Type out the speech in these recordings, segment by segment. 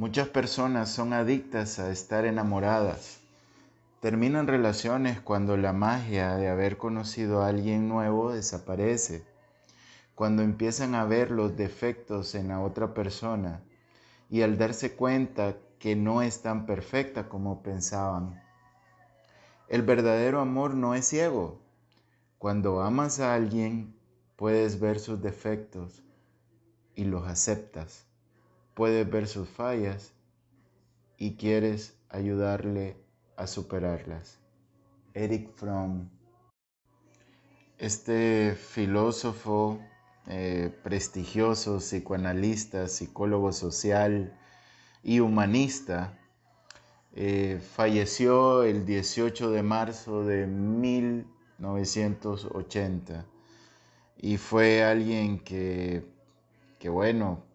Muchas personas son adictas a estar enamoradas. Terminan relaciones cuando la magia de haber conocido a alguien nuevo desaparece, cuando empiezan a ver los defectos en la otra persona y al darse cuenta que no es tan perfecta como pensaban. El verdadero amor no es ciego. Cuando amas a alguien, puedes ver sus defectos y los aceptas puedes ver sus fallas y quieres ayudarle a superarlas. Eric Fromm, este filósofo eh, prestigioso, psicoanalista, psicólogo social y humanista, eh, falleció el 18 de marzo de 1980 y fue alguien que, que bueno,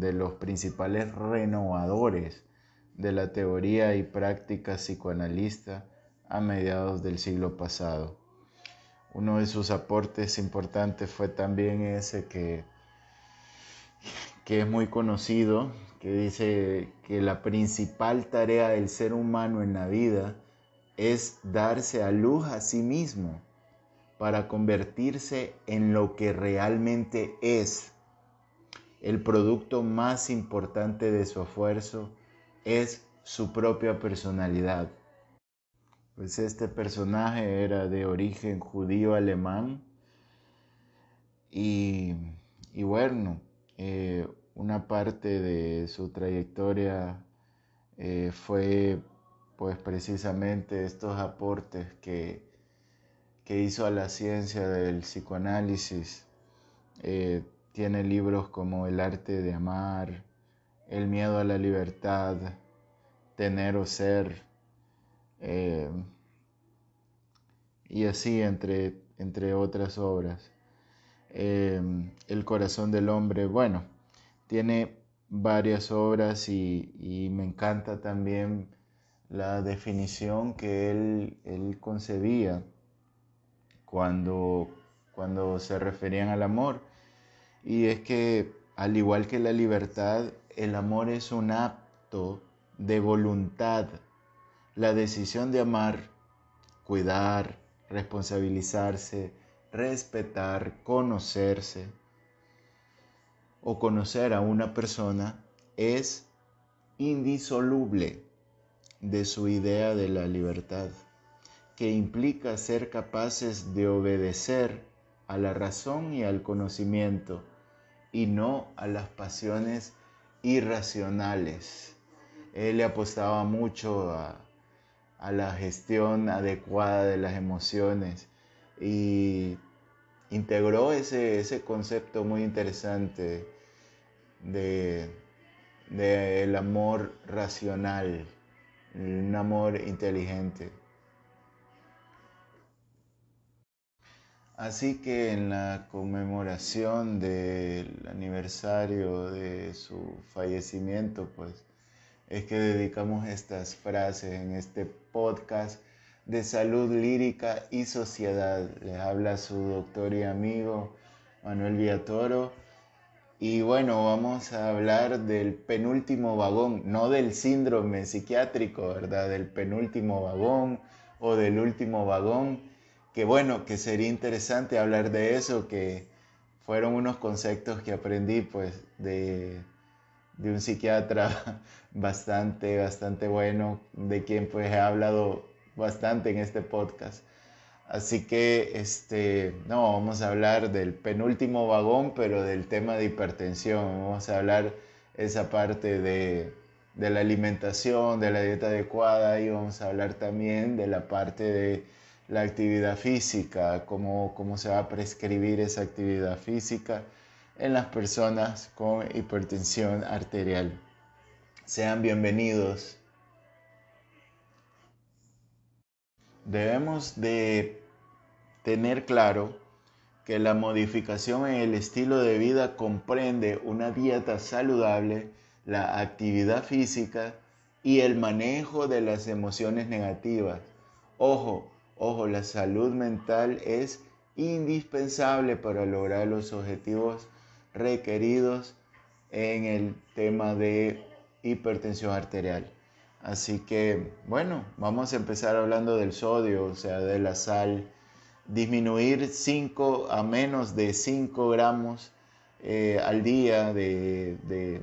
de los principales renovadores de la teoría y práctica psicoanalista a mediados del siglo pasado. Uno de sus aportes importantes fue también ese que, que es muy conocido, que dice que la principal tarea del ser humano en la vida es darse a luz a sí mismo para convertirse en lo que realmente es el producto más importante de su esfuerzo es su propia personalidad. Pues este personaje era de origen judío alemán y, bueno, eh, una parte de su trayectoria eh, fue pues precisamente estos aportes que, que hizo a la ciencia del psicoanálisis. Eh, tiene libros como El arte de amar, El miedo a la libertad, Tener o ser, eh, y así entre, entre otras obras. Eh, el corazón del hombre, bueno, tiene varias obras y, me encanta también la definición que él, él concebía cuando, cuando se referían al amor y es que, al igual que la libertad, el amor es un acto de voluntad, la decisión de amar, cuidar, responsabilizarse, respetar, conocerse o conocer a una persona es indisoluble de su idea de la libertad, que implica ser capaces de obedecer a la razón y al conocimiento y no a las pasiones irracionales. Él le apostaba mucho a, la gestión adecuada de las emociones y integró ese, ese concepto muy interesante de, de el amor racional, un amor inteligente. Así que en la conmemoración del aniversario de su fallecimiento, pues es que dedicamos estas frases en este podcast de salud lírica y sociedad. Les habla su doctor y amigo Manuel Villatoro. Y bueno, vamos a hablar del penúltimo vagón, no del síndrome psiquiátrico, ¿verdad? Del penúltimo vagón o del último vagón que bueno, que sería interesante hablar de eso, que fueron unos conceptos que aprendí pues de, un psiquiatra bastante, bastante bueno, de quien pues he hablado bastante en este podcast. Así que, este, no, vamos a hablar del penúltimo vagón, pero del tema de hipertensión. Vamos a hablar esa parte de, de la alimentación, de la dieta adecuada y vamos a hablar también de la parte de la actividad física, cómo, cómo se va a prescribir esa actividad física en las personas con hipertensión arterial. Sean bienvenidos. Debemos de tener claro que la modificación en el estilo de vida comprende una dieta saludable, la actividad física y el manejo de las emociones negativas. Ojo, Ojo, la salud mental es indispensable para lograr los objetivos requeridos en el tema de hipertensión arterial. Así que, bueno, vamos a empezar hablando del sodio, o sea, de la sal. Disminuir 5 a menos de 5 gramos eh, al día de,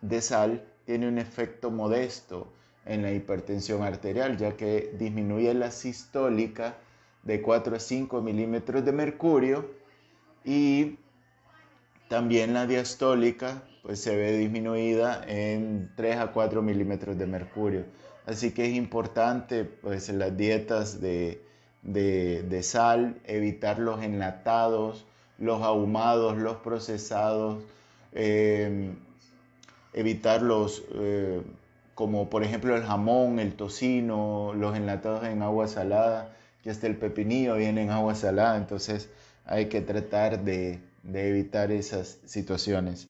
de sal tiene un efecto modesto en la hipertensión arterial, ya que disminuye la sistólica de 4 a 5 milímetros de mercurio y también la diastólica pues, se ve disminuida en 3 a 4 milímetros de mercurio. Así que es importante pues, las dietas de, sal, evitar los enlatados, los ahumados, los procesados, eh, evitar los, eh, como por ejemplo el jamón, el tocino, los enlatados en agua salada, que hasta el pepinillo viene en agua salada, entonces hay que tratar de, evitar esas situaciones.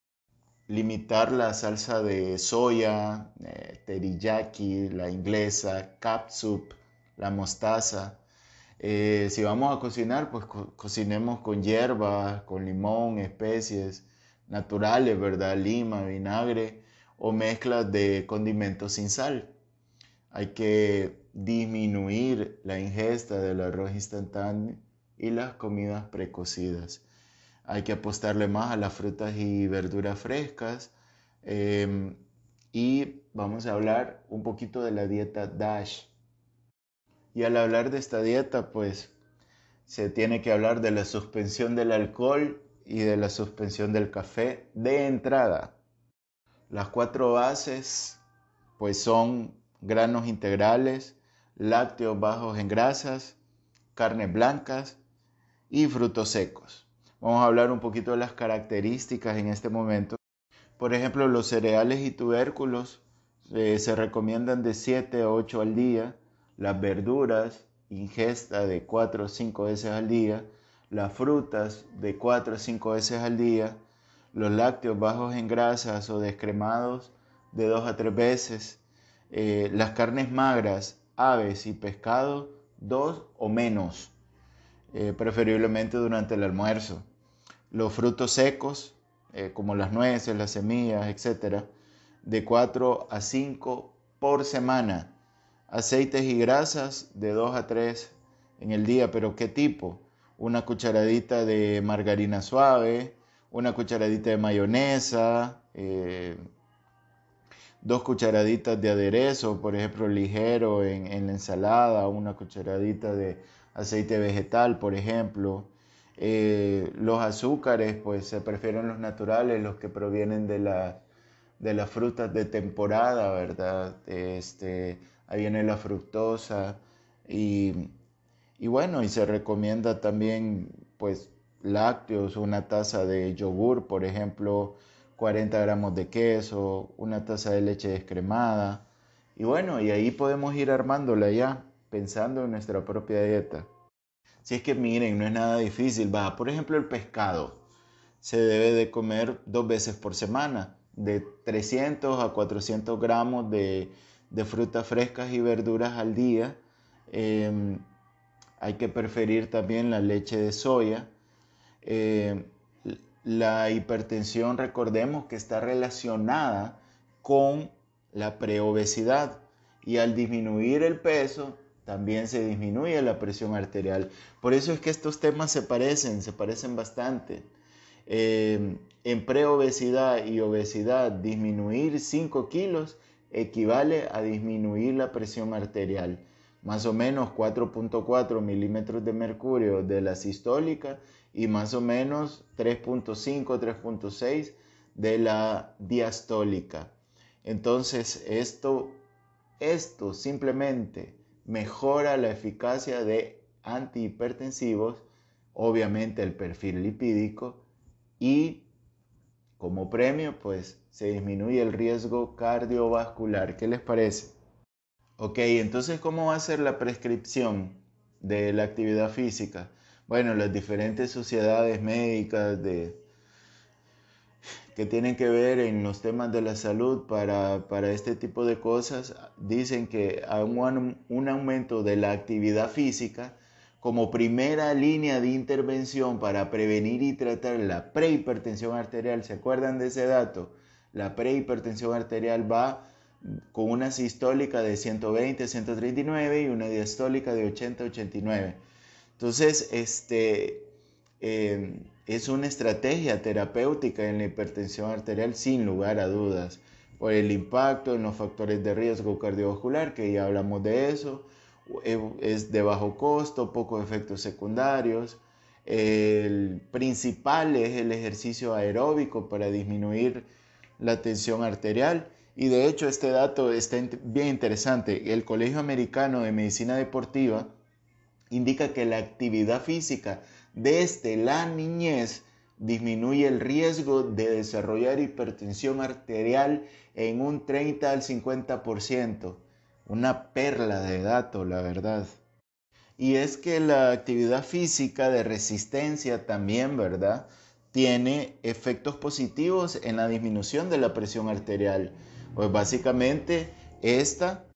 Limitar la salsa de soya, eh, teriyaki, la inglesa, capsup, la mostaza. Eh, si vamos a cocinar, pues cocinemos con hierbas, con limón, especies naturales, ¿verdad? Lima, vinagre o mezclas de condimentos sin sal. Hay que disminuir la ingesta del arroz instantáneo y las comidas precocidas. Hay que apostarle más a las frutas y verduras frescas. Em, y vamos a hablar un poquito de la dieta DASH. Y al hablar de esta dieta, pues se tiene que hablar de la suspensión del alcohol y de la suspensión del café de entrada. Las cuatro bases pues son granos integrales, lácteos bajos en grasas, carnes blancas y frutos secos. Vamos a hablar un poquito de las características en este momento. Por ejemplo, los cereales y tubérculos eh, se recomiendan de 7 a 8 al día, las verduras, ingesta de 4 o 5 veces al día, las frutas de 4 a 5 veces al día, los lácteos bajos en grasas o descremados de 2 a 3 veces, eh, las carnes magras, aves y pescado, 2 o menos, eh, preferiblemente durante el almuerzo. Los frutos secos, eh, como las nueces, las semillas, etc., de 4 a 5 por semana. Aceites y grasas de 2 a 3 en el día, pero ¿qué tipo? una cucharadita de margarina suave, una cucharadita de mayonesa, eh, dos cucharaditas de aderezo, por ejemplo, ligero en, la ensalada, una cucharadita de aceite vegetal, por ejemplo. Eh, los azúcares, pues se prefieren los naturales, los que provienen de, la, de las frutas de temporada, ¿verdad? Este, ahí viene la fructosa y y bueno, y se recomienda también pues lácteos, una taza de yogur, por ejemplo, 40 gramos de queso, una taza de leche descremada. Y bueno, y ahí podemos ir armándola ya, pensando en nuestra propia dieta. Si es que miren, no es nada difícil, va, por ejemplo, el pescado se debe de comer dos veces por semana, de 300 a 400 gramos de, frutas frescas y verduras al día. Em, hay que preferir también la leche de soya. Eh, la hipertensión, recordemos que está relacionada con la preobesidad y al disminuir el peso, también se disminuye la presión arterial. Por eso es que estos temas se parecen, se parecen bastante. Eh, en preobesidad y obesidad, disminuir 5 kilos equivale a disminuir la presión arterial más o menos 4.4 milímetros de mercurio de la sistólica y más o menos 3.5, 3.6 de la diastólica. Entonces esto, esto simplemente mejora la eficacia de antihipertensivos, obviamente el perfil lipídico y como premio pues se disminuye el riesgo cardiovascular. ¿Qué les parece? Ok, entonces, ¿cómo va a ser la prescripción de la actividad física? Bueno, las diferentes sociedades médicas de, que tienen que ver en los temas de la salud para, este tipo de cosas dicen que un, un aumento de la actividad física como primera línea de intervención para prevenir y tratar la prehipertensión arterial, ¿se acuerdan de ese dato? La prehipertensión arterial va con una sistólica de 120, 139 y una diastólica de 80, 89. Entonces, este, em, es una estrategia terapéutica en la hipertensión arterial sin lugar a dudas, por el impacto en los factores de riesgo cardiovascular, que ya hablamos de eso, e, es de bajo costo, pocos efectos secundarios. El principal es el ejercicio aeróbico para disminuir la tensión arterial. Y de hecho este dato está bien interesante. El Colegio Americano de Medicina Deportiva indica que la actividad física desde la niñez disminuye el riesgo de desarrollar hipertensión arterial en un 30 al 50%. Una perla de dato, la verdad. Y es que la actividad física de resistencia también, ¿verdad? Tiene efectos positivos en la disminución de la presión arterial. Pues básicamente esta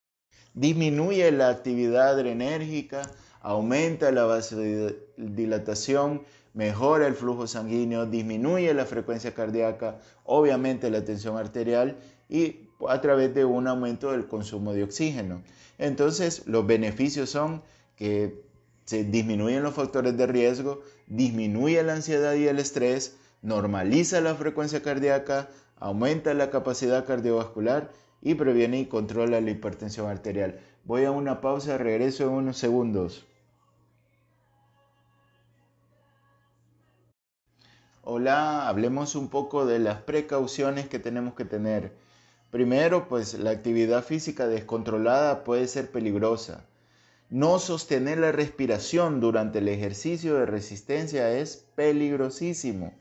disminuye la actividad adrenérgica, aumenta la vasodilatación, mejora el flujo sanguíneo, disminuye la frecuencia cardíaca, obviamente la tensión arterial y a través de un aumento del consumo de oxígeno. Entonces, los beneficios son que se disminuyen los factores de riesgo, disminuye la ansiedad y el estrés, normaliza la frecuencia cardíaca, aumenta la capacidad cardiovascular y previene y controla la hipertensión arterial. Voy a una pausa, regreso en unos segundos. Hola, hablemos un poco de las precauciones que tenemos que tener. Primero, pues la actividad física descontrolada puede ser peligrosa. No sostener la respiración durante el ejercicio de resistencia es peligrosísimo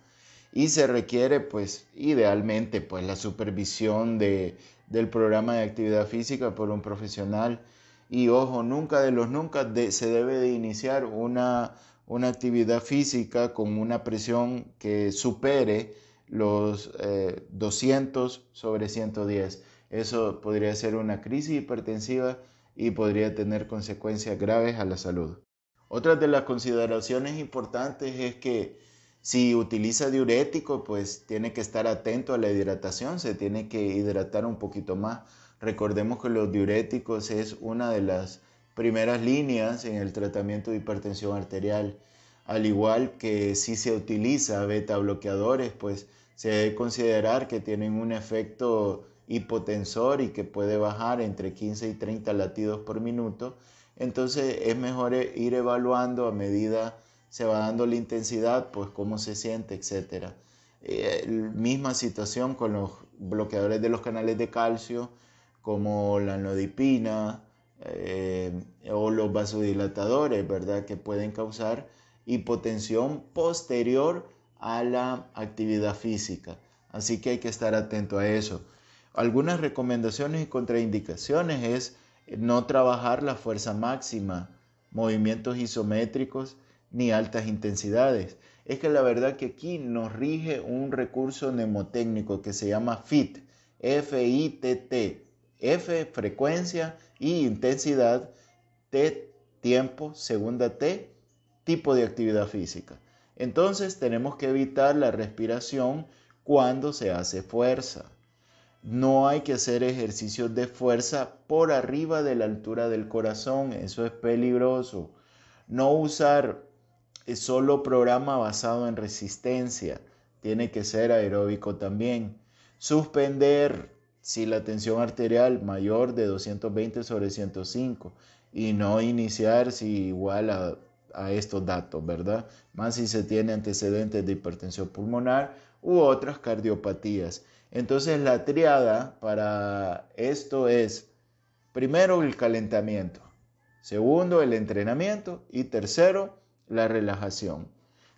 y se requiere pues idealmente pues la supervisión de, del programa de actividad física por un profesional y ojo, nunca de los nunca se debe de iniciar una una actividad física con una presión que supere los 200 eh, sobre 110. Eso podría ser una crisis hipertensiva y podría tener consecuencias graves a la salud. Otra de las consideraciones importantes es que si utiliza diurético, pues tiene que estar atento a la hidratación, se tiene que hidratar un poquito más. Recordemos que los diuréticos es una de las primeras líneas en el tratamiento de hipertensión arterial. Al igual que si se utiliza beta bloqueadores, pues se debe considerar que tienen un efecto hipotensor y que puede bajar entre 15 y 30 latidos por minuto. Entonces es mejor e, ir evaluando a medida se va dando la intensidad, pues cómo se siente, etc. Eh, misma situación con los bloqueadores de los canales de calcio, como la nodipina, eh, o los vasodilatadores, ¿verdad? Que pueden causar hipotensión posterior a la actividad física. Así que hay que estar atento a eso. Algunas recomendaciones y contraindicaciones es no trabajar la fuerza máxima, movimientos isométricos ni altas intensidades. Es que la verdad que aquí nos rige un recurso mnemotécnico que se llama FIT, F-I-T-T, F frecuencia y intensidad, T tiempo, segunda T, tipo de actividad física. Entonces tenemos que evitar la respiración cuando se hace fuerza. No hay que hacer ejercicios de fuerza por arriba de la altura del corazón, eso es peligroso. No usar solo programa basado en resistencia, tiene que ser aeróbico también. Suspender si la tensión arterial mayor de 220 sobre 105 y no iniciar si igual a, a estos datos, ¿verdad? Más si se tiene antecedentes de hipertensión pulmonar u otras cardiopatías. Entonces la triada para esto es primero el calentamiento, segundo el entrenamiento y tercero la relajación.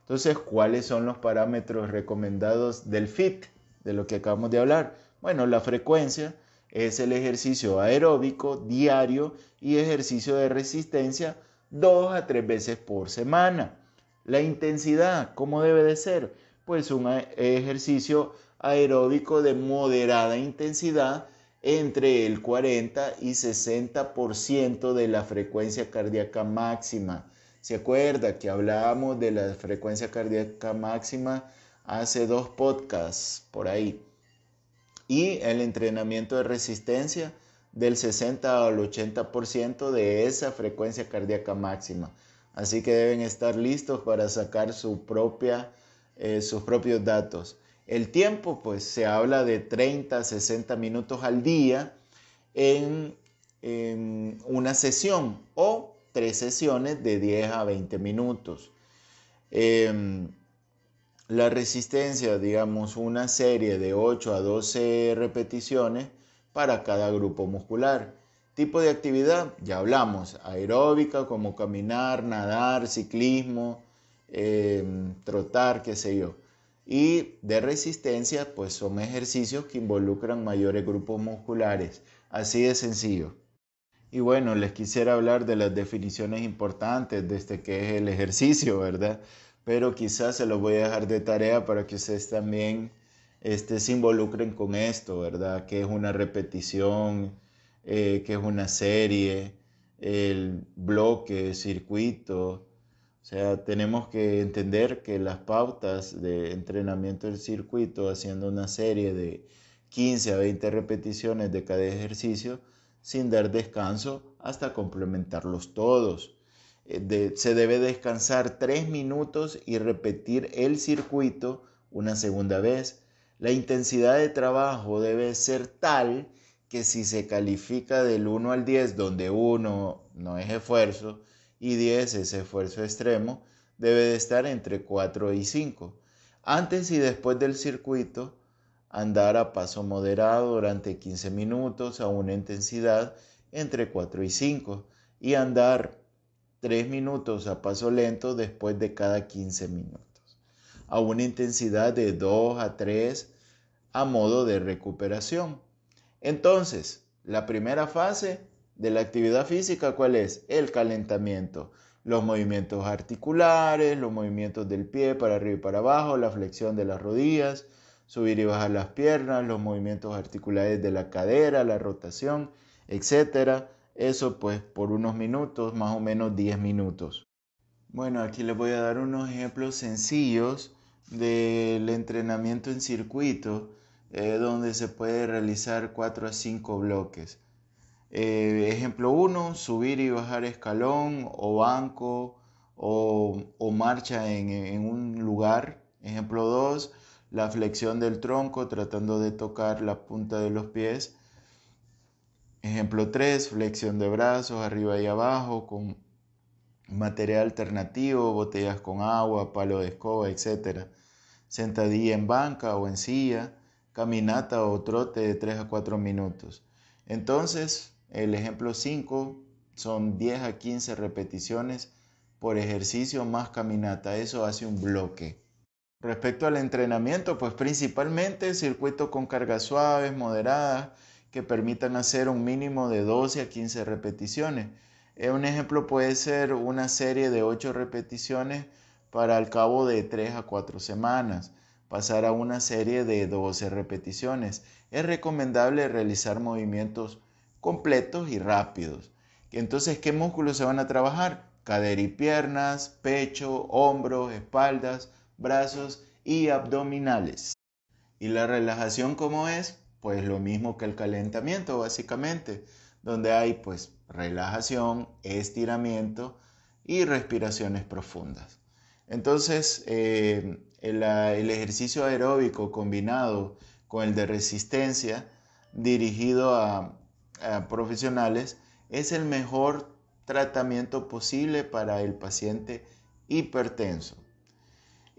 Entonces, ¿cuáles son los parámetros recomendados del FIT, de lo que acabamos de hablar? Bueno, la frecuencia es el ejercicio aeróbico diario y ejercicio de resistencia dos a tres veces por semana. La intensidad, ¿cómo debe de ser? Pues un ejercicio aeróbico de moderada intensidad entre el 40 y 60% de la frecuencia cardíaca máxima. ¿Se acuerda que hablábamos de la frecuencia cardíaca máxima hace dos podcasts por ahí? Y el entrenamiento de resistencia del 60 al 80% de esa frecuencia cardíaca máxima. Así que deben estar listos para sacar su propia, eh, sus propios datos. El tiempo, pues se habla de 30 a 60 minutos al día en, una sesión o tres sesiones de 10 a 20 minutos. Em, la resistencia, digamos, una serie de 8 a 12 repeticiones para cada grupo muscular. Tipo de actividad, ya hablamos, aeróbica como caminar, nadar, ciclismo, em, trotar, qué sé yo. Y de resistencia, pues son ejercicios que involucran mayores grupos musculares. Así de sencillo. Y bueno, les quisiera hablar de las definiciones importantes de este que es el ejercicio, ¿verdad? Pero quizás se los voy a dejar de tarea para que ustedes también este, se involucren con esto, ¿verdad? Que es una repetición, eh, que es una serie, el bloque, circuito. O sea, tenemos que entender que las pautas de entrenamiento del circuito, haciendo una serie de 15 a 20 repeticiones de cada ejercicio, sin dar descanso hasta complementarlos todos. Eh, se debe descansar 3 minutos y repetir el circuito una segunda vez. La intensidad de trabajo debe ser tal que si se califica del 1 al 10, donde 1 no es esfuerzo y 10 es esfuerzo extremo, debe de estar entre 4 y 5. Antes y después del circuito, andar a paso moderado durante 15 minutos a una intensidad entre 4 y 5 y andar 3 minutos a paso lento después de cada 15 minutos a una intensidad de 2 a 3 a modo de recuperación. Entonces, la primera fase de la actividad física, ¿cuál es? El calentamiento. Los movimientos articulares, los movimientos del pie para arriba y para abajo, la flexión de las rodillas, subir y bajar las piernas, los movimientos articulares de la cadera, la rotación, etc. Eso pues por unos minutos, más o menos 10 minutos. Bueno, aquí les voy a dar unos ejemplos sencillos del entrenamiento en circuito, eh, donde se puede realizar 4 a 5 bloques. Eh, ejemplo 1, subir y bajar escalón o banco o, marcha en, en, un lugar. Ejemplo 2, la flexión del tronco tratando de tocar la punta de los pies. Ejemplo 3, flexión de brazos arriba y abajo con material alternativo, botellas con agua, palo de escoba, etc sentadilla en banca o en silla, caminata o trote de 3 a 4 minutos. Entonces, el ejemplo 5 son 10 a 15 repeticiones por ejercicio más caminata. Eso hace un bloque. Respecto al entrenamiento, pues principalmente circuito con cargas suaves, moderadas, que permitan hacer un mínimo de 12 a 15 repeticiones. Eh, un ejemplo puede ser una serie de 8 repeticiones para al cabo de 3 a 4 semanas pasar a una serie de 12 repeticiones. Es recomendable realizar movimientos completos y rápidos. Entonces, ¿qué músculos se van a trabajar? Cadera y piernas, pecho, hombros, espaldas, brazos y abdominales. ¿Y la relajación cómo es? Pues lo mismo que el calentamiento, básicamente, donde hay pues relajación, estiramiento y respiraciones profundas. Entonces, eh, el, ejercicio aeróbico combinado con el de resistencia dirigido a, profesionales es el mejor tratamiento posible para el paciente hipertenso.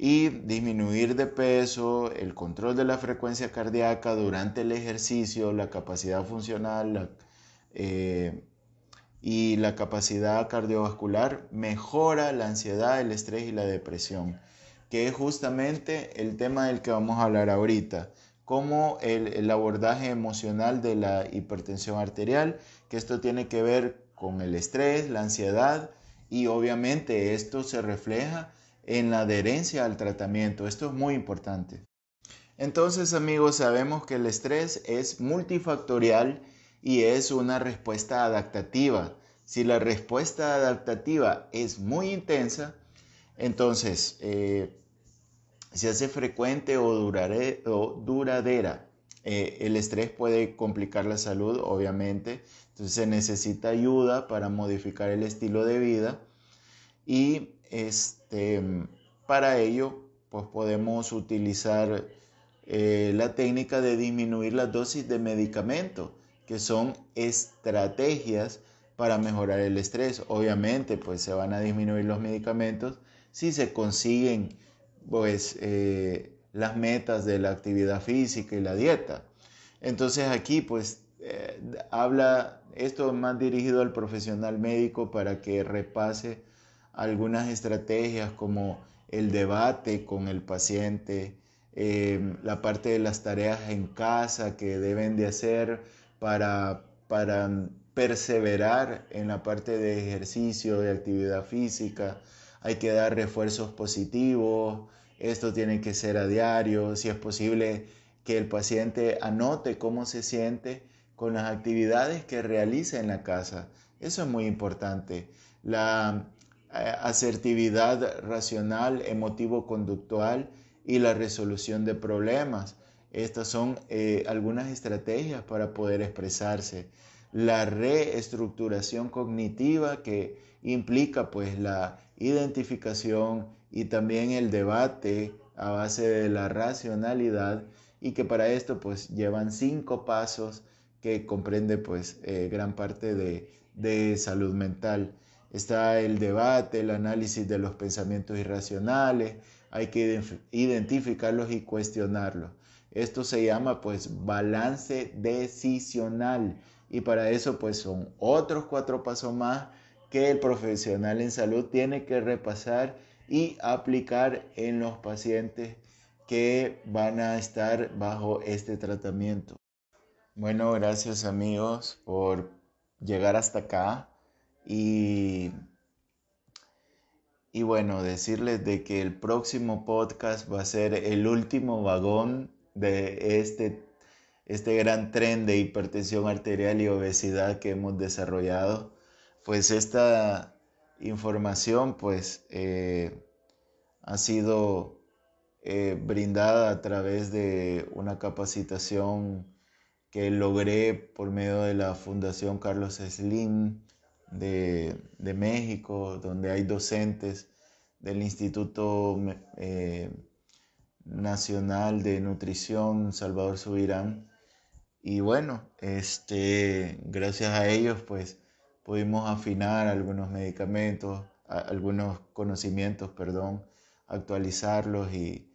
Y disminuir de peso, el control de la frecuencia cardíaca durante el ejercicio, la capacidad funcional, eh, y la capacidad cardiovascular mejora la ansiedad, el estrés y la depresión, que es justamente el tema del que vamos a hablar ahorita, como el, abordaje emocional de la hipertensión arterial, que esto tiene que ver con el estrés, la ansiedad y obviamente esto se refleja en la adherencia al tratamiento. Esto es muy importante. Entonces amigos, sabemos que el estrés es multifactorial y es una respuesta adaptativa. Si la respuesta adaptativa es muy intensa, entonces eh, se hace frecuente o, duradera. eh, el estrés puede complicar la salud, obviamente. Entonces se necesita ayuda para modificar el estilo de vida y este, para ello pues podemos utilizar eh, la técnica de disminuir la dosis de medicamento, que son estrategias para mejorar el estrés. Obviamente pues se van a disminuir los medicamentos si se consiguen pues eh, las metas de la actividad física y la dieta. Entonces aquí pues eh, habla, esto es más dirigido al profesional médico para que repase algunas estrategias como el debate con el paciente, eh, la parte de las tareas en casa que deben de hacer para, para perseverar en la parte de ejercicio, de actividad física, hay que dar refuerzos positivos, esto tiene que ser a diario, si es posible que el paciente anote cómo se siente con las actividades que realiza en la casa. Eso es muy importante. La asertividad racional, emotivo-conductual y la resolución de problemas. Estas son eh, algunas estrategias para poder expresarse. La reestructuración cognitiva que implica pues la identificación y también el debate a base de la racionalidad y que para esto pues llevan cinco pasos que comprende pues eh, gran parte de, de salud mental. Está el debate, el análisis de los pensamientos irracionales, hay que identificarlos y cuestionarlos. Esto se llama pues balance decisional y para eso pues son otros cuatro pasos más que el profesional en salud tiene que repasar y aplicar en los pacientes que van a estar bajo este tratamiento. Bueno, gracias amigos por llegar hasta acá y, y bueno, decirles de que el próximo podcast va a ser el último vagón de este, este gran tren de hipertensión arterial y obesidad que hemos desarrollado. Pues esta información pues eh, ha sido eh, brindada a través de una capacitación que logré por medio de la Fundación Carlos Slim de, México, donde hay docentes del Instituto eh, Nacional de Nutrición Salvador Subirán. Y bueno, este, gracias a ellos pues pudimos afinar algunos medicamentos, algunos conocimientos, perdón, actualizarlos y,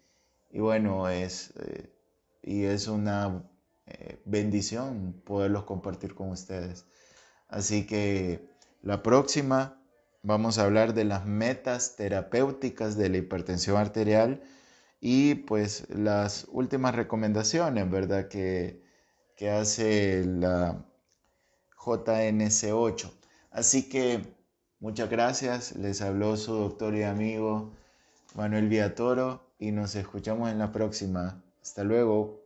bueno, es, eh, y es una eh, bendición poderlos compartir con ustedes. Así que la próxima vamos a hablar de las metas terapéuticas de la hipertensión arterial y pues las últimas recomendaciones, ¿verdad? Que, que hace la JNC8. Así que muchas gracias, les habló su doctor y amigo Manuel Villatoro y nos escuchamos en la próxima. Hasta luego.